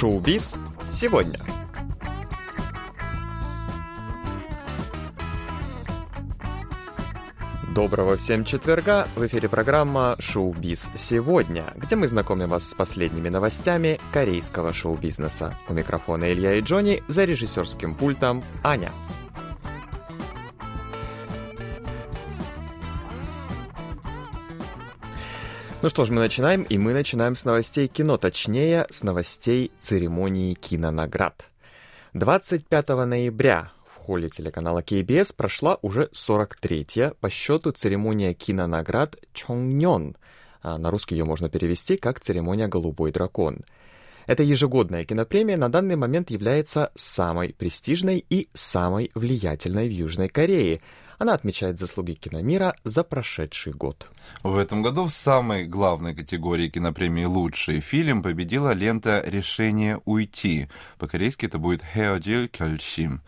Шоу-биз сегодня. Доброго всем четверга! В эфире программа «Шоу-биз сегодня», где мы знакомим вас с последними новостями корейского шоу-бизнеса. У микрофона Илья и Джонни, за режиссерским пультом Аня. Ну что ж, мы начинаем, и мы начинаем с новостей кино, точнее, с новостей церемонии кинонаград. 25 ноября в холле телеканала KBS прошла уже 43-я по счету церемония кинонаград Чонгнён. А на русский ее можно перевести как «Церемония Голубой дракон». Эта ежегодная кинопремия на данный момент является самой престижной и самой влиятельной в Южной Корее – она отмечает заслуги киномира за прошедший год. В этом году в самой главной категории кинопремии «Лучший фильм» победила лента «Решение уйти». По-корейски это будет «Хеодил Кёльшим».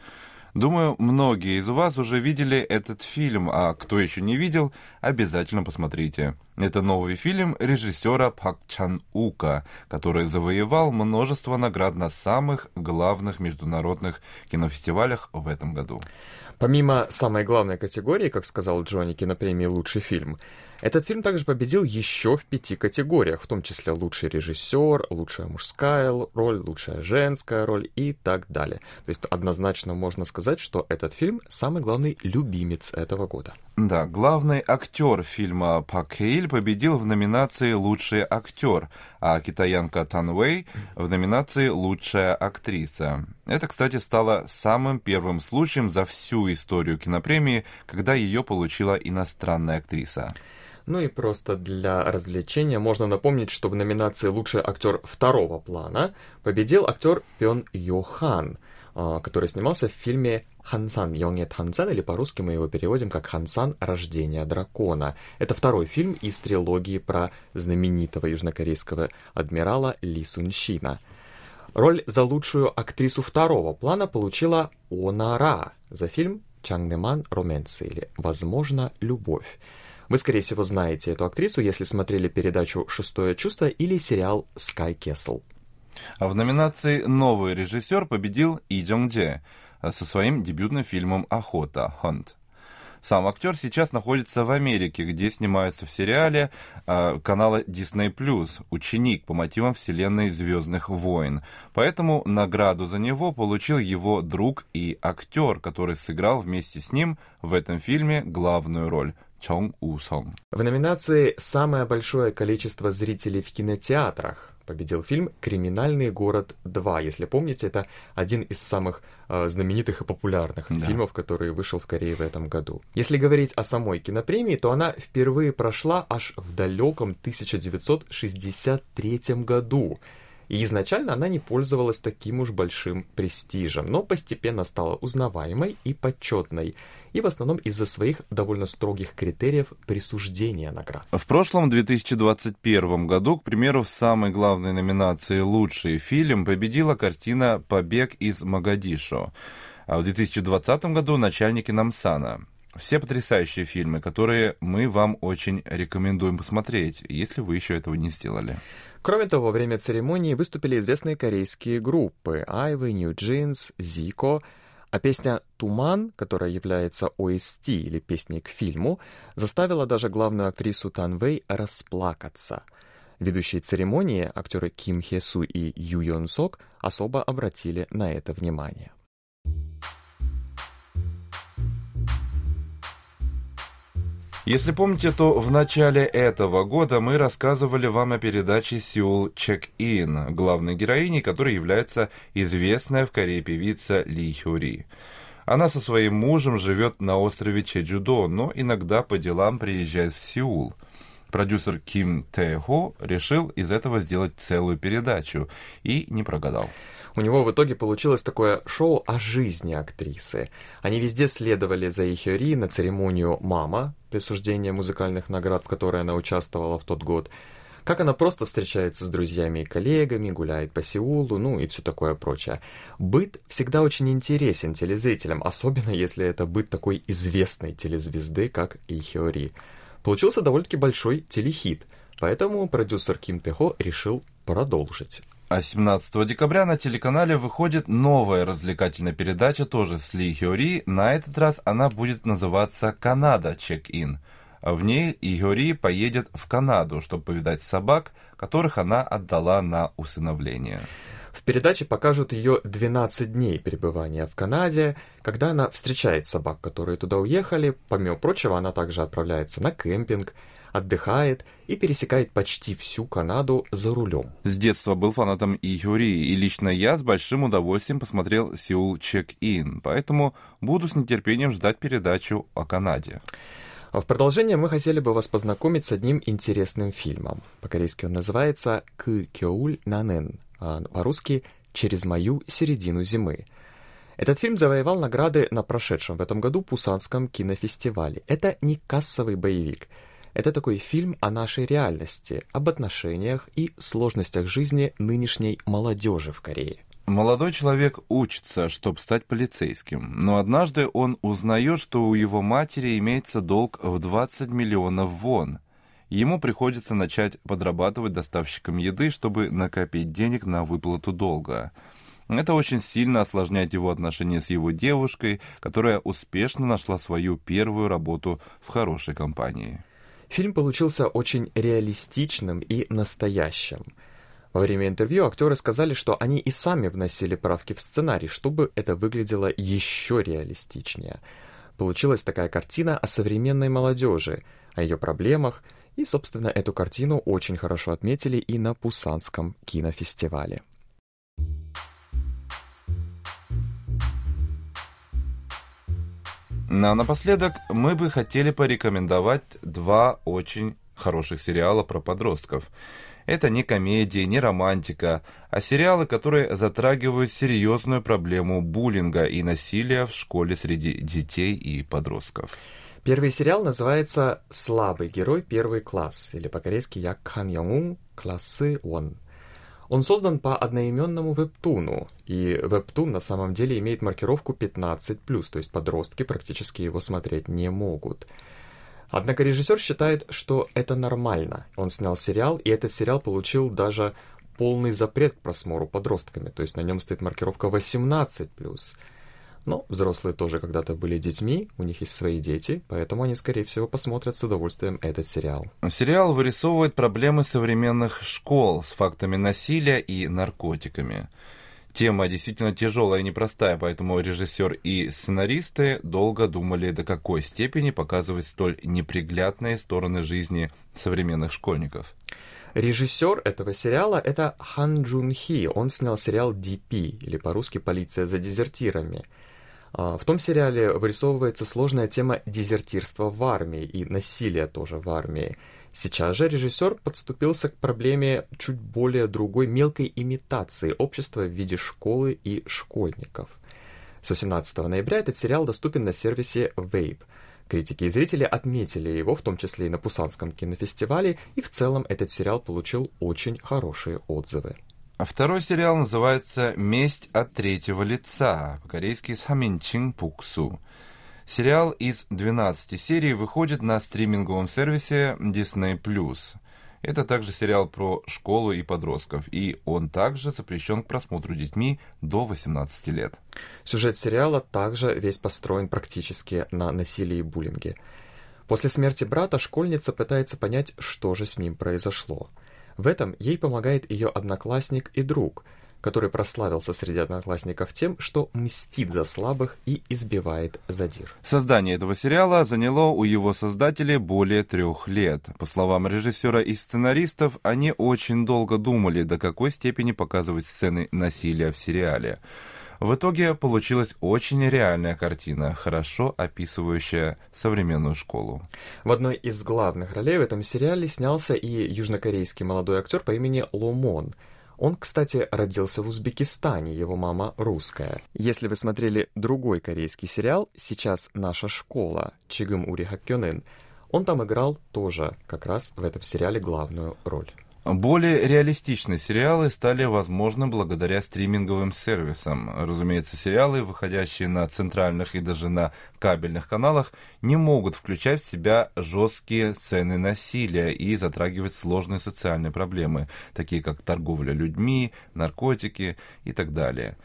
Думаю, многие из вас уже видели этот фильм, а кто еще не видел, обязательно посмотрите. Это новый фильм режиссера Пак Чан Ука, который завоевал множество наград на самых главных международных кинофестивалях в этом году. Помимо самой главной категории, как сказал Джонни, кинопремии «Лучший фильм», этот фильм также победил еще в пяти категориях, в том числе лучший режиссер, лучшая мужская роль, лучшая женская роль и так далее. То есть однозначно можно сказать, что этот фильм самый главный любимец этого года. Да, главный актер фильма Пак Хейль победил в номинации «Лучший актер», а китаянка Тан Вэй в номинации «Лучшая актриса». Это, кстати, стало самым первым случаем за всю историю кинопремии, когда ее получила иностранная актриса. Ну и просто для развлечения можно напомнить, что в номинации «Лучший актер второго плана» победил актер Пен Йохан, а, который снимался в фильме «Хансан Йонге Тансан», или по-русски мы его переводим как «Хансан. Рождение дракона». Это второй фильм из трилогии про знаменитого южнокорейского адмирала Ли Сунщина. Роль за лучшую актрису второго плана получила Онара за фильм «Чангнеман Роменцы» или «Возможно, любовь». Вы, скорее всего, знаете эту актрису, если смотрели передачу «Шестое чувство» или сериал «Скай Кесл». А в номинации «Новый режиссер» победил И Джонг Дже со своим дебютным фильмом «Охота» «Hunt». Сам актер сейчас находится в Америке, где снимается в сериале э, канала Disney+, ученик по мотивам вселенной Звездных войн. Поэтому награду за него получил его друг и актер, который сыграл вместе с ним в этом фильме главную роль. Чонг Усон. В номинации «Самое большое количество зрителей в кинотеатрах» победил фильм «Криминальный город 2». Если помните, это один из самых э, знаменитых и популярных да. фильмов, который вышел в Корее в этом году. Если говорить о самой кинопремии, то она впервые прошла аж в далеком 1963 году. И изначально она не пользовалась таким уж большим престижем, но постепенно стала узнаваемой и почетной, и в основном из-за своих довольно строгих критериев присуждения наград. В прошлом 2021 году, к примеру, в самой главной номинации «Лучший фильм» победила картина «Побег из Магадишо», а в 2020 году «Начальники Намсана». Все потрясающие фильмы, которые мы вам очень рекомендуем посмотреть, если вы еще этого не сделали. Кроме того, во время церемонии выступили известные корейские группы Айвы, New Jeans, Zico, а песня «Туман», которая является OST или песней к фильму, заставила даже главную актрису Тан Вэй расплакаться. Ведущие церемонии, актеры Ким Хе Су и Ю Йон Сок, особо обратили на это внимание. Если помните, то в начале этого года мы рассказывали вам о передаче «Сеул Чек-Ин», главной героиней которой является известная в Корее певица Ли Хюри. Она со своим мужем живет на острове Чеджудо, но иногда по делам приезжает в Сеул. Продюсер Ким Тэ Хо решил из этого сделать целую передачу и не прогадал. У него в итоге получилось такое шоу о жизни актрисы. Они везде следовали за Ихиори на церемонию «Мама», присуждения музыкальных наград, в которой она участвовала в тот год, как она просто встречается с друзьями и коллегами, гуляет по Сеулу, ну и все такое прочее. Быт всегда очень интересен телезрителям, особенно если это быт такой известной телезвезды, как Ихиори. Получился довольно-таки большой телехит, поэтому продюсер Ким Тэхо решил продолжить. А 17 декабря на телеканале выходит новая развлекательная передача, тоже с Ли Хёри. На этот раз она будет называться «Канада Чек-ин». В ней Игори поедет в Канаду, чтобы повидать собак, которых она отдала на усыновление. В передаче покажут ее 12 дней пребывания в Канаде, когда она встречает собак, которые туда уехали. Помимо прочего, она также отправляется на кемпинг, отдыхает и пересекает почти всю Канаду за рулем. С детства был фанатом Игюри, и лично я с большим удовольствием посмотрел «Сеул Чек-Ин», поэтому буду с нетерпением ждать передачу о Канаде. А в продолжение мы хотели бы вас познакомить с одним интересным фильмом. По-корейски он называется «К Кёуль Нанен», а по-русски «Через мою середину зимы». Этот фильм завоевал награды на прошедшем в этом году Пусанском кинофестивале. Это не кассовый боевик – это такой фильм о нашей реальности, об отношениях и сложностях жизни нынешней молодежи в Корее. Молодой человек учится, чтобы стать полицейским, но однажды он узнает, что у его матери имеется долг в 20 миллионов вон. Ему приходится начать подрабатывать доставщиком еды, чтобы накопить денег на выплату долга. Это очень сильно осложняет его отношения с его девушкой, которая успешно нашла свою первую работу в хорошей компании. Фильм получился очень реалистичным и настоящим. Во время интервью актеры сказали, что они и сами вносили правки в сценарий, чтобы это выглядело еще реалистичнее. Получилась такая картина о современной молодежи, о ее проблемах, и, собственно, эту картину очень хорошо отметили и на Пусанском кинофестивале. Ну, а напоследок мы бы хотели порекомендовать два очень хороших сериала про подростков. Это не комедия, не романтика, а сериалы, которые затрагивают серьезную проблему буллинга и насилия в школе среди детей и подростков. Первый сериал называется «Слабый герой первый класс» или по-корейски «Якхан Йонгун классы он». Он создан по одноименному вебтуну, и вебтун на самом деле имеет маркировку 15+, то есть подростки практически его смотреть не могут. Однако режиссер считает, что это нормально. Он снял сериал, и этот сериал получил даже полный запрет к просмотру подростками, то есть на нем стоит маркировка 18+. Но взрослые тоже когда-то были детьми, у них есть свои дети, поэтому они, скорее всего, посмотрят с удовольствием этот сериал. Сериал вырисовывает проблемы современных школ с фактами насилия и наркотиками. Тема действительно тяжелая и непростая, поэтому режиссер и сценаристы долго думали, до какой степени показывать столь неприглядные стороны жизни современных школьников. Режиссер этого сериала — это Хан Джун Хи. Он снял сериал «ДП», или по-русски «Полиция за дезертирами». А, в том сериале вырисовывается сложная тема дезертирства в армии и насилия тоже в армии. Сейчас же режиссер подступился к проблеме чуть более другой мелкой имитации общества в виде школы и школьников. С 18 ноября этот сериал доступен на сервисе Vape. Критики и зрители отметили его, в том числе и на Пусанском кинофестивале, и в целом этот сериал получил очень хорошие отзывы. А второй сериал называется «Месть от третьего лица», по-корейски «Саминчин Пуксу». Сериал из 12 серий выходит на стриминговом сервисе Disney+. Это также сериал про школу и подростков, и он также запрещен к просмотру детьми до 18 лет. Сюжет сериала также весь построен практически на насилии и буллинге. После смерти брата школьница пытается понять, что же с ним произошло – в этом ей помогает ее одноклассник и друг, который прославился среди одноклассников тем, что мстит за слабых и избивает задир. Создание этого сериала заняло у его создателей более трех лет. По словам режиссера и сценаристов, они очень долго думали, до какой степени показывать сцены насилия в сериале. В итоге получилась очень реальная картина, хорошо описывающая современную школу. В одной из главных ролей в этом сериале снялся и южнокорейский молодой актер по имени Ломон. Он, кстати, родился в Узбекистане, его мама русская. Если вы смотрели другой корейский сериал «Сейчас наша школа» Чигым Ури Хаккёнен, он там играл тоже как раз в этом сериале главную роль. Более реалистичные сериалы стали возможны благодаря стриминговым сервисам. Разумеется, сериалы, выходящие на центральных и даже на кабельных каналах, не могут включать в себя жесткие сцены насилия и затрагивать сложные социальные проблемы, такие как торговля людьми, наркотики и так далее.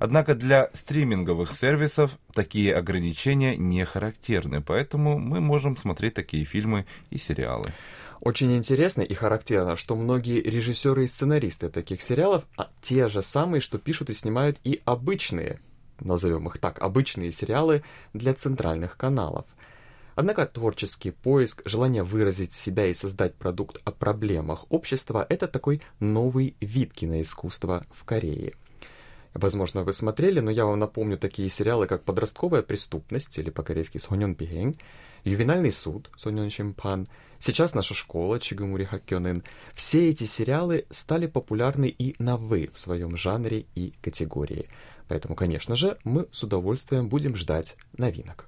Однако для стриминговых сервисов такие ограничения не характерны, поэтому мы можем смотреть такие фильмы и сериалы. Очень интересно и характерно, что многие режиссеры и сценаристы таких сериалов а те же самые, что пишут и снимают и обычные, назовем их так, обычные сериалы для центральных каналов. Однако творческий поиск, желание выразить себя и создать продукт о проблемах общества – это такой новый вид киноискусства в Корее. Возможно, вы смотрели, но я вам напомню такие сериалы, как «Подростковая преступность» или по-корейски «Сонён Бихэнь», «Ювенальный суд» «Сонён Шимпан», Сейчас наша школа Чигамури Хакёнен. Все эти сериалы стали популярны и на «вы» в своем жанре и категории. Поэтому, конечно же, мы с удовольствием будем ждать новинок.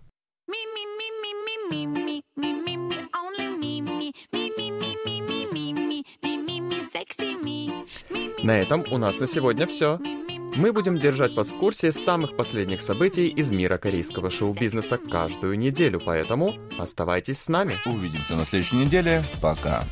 На этом у нас на сегодня все. Мы будем держать вас в курсе самых последних событий из мира корейского шоу-бизнеса каждую неделю, поэтому оставайтесь с нами. Увидимся на следующей неделе. Пока.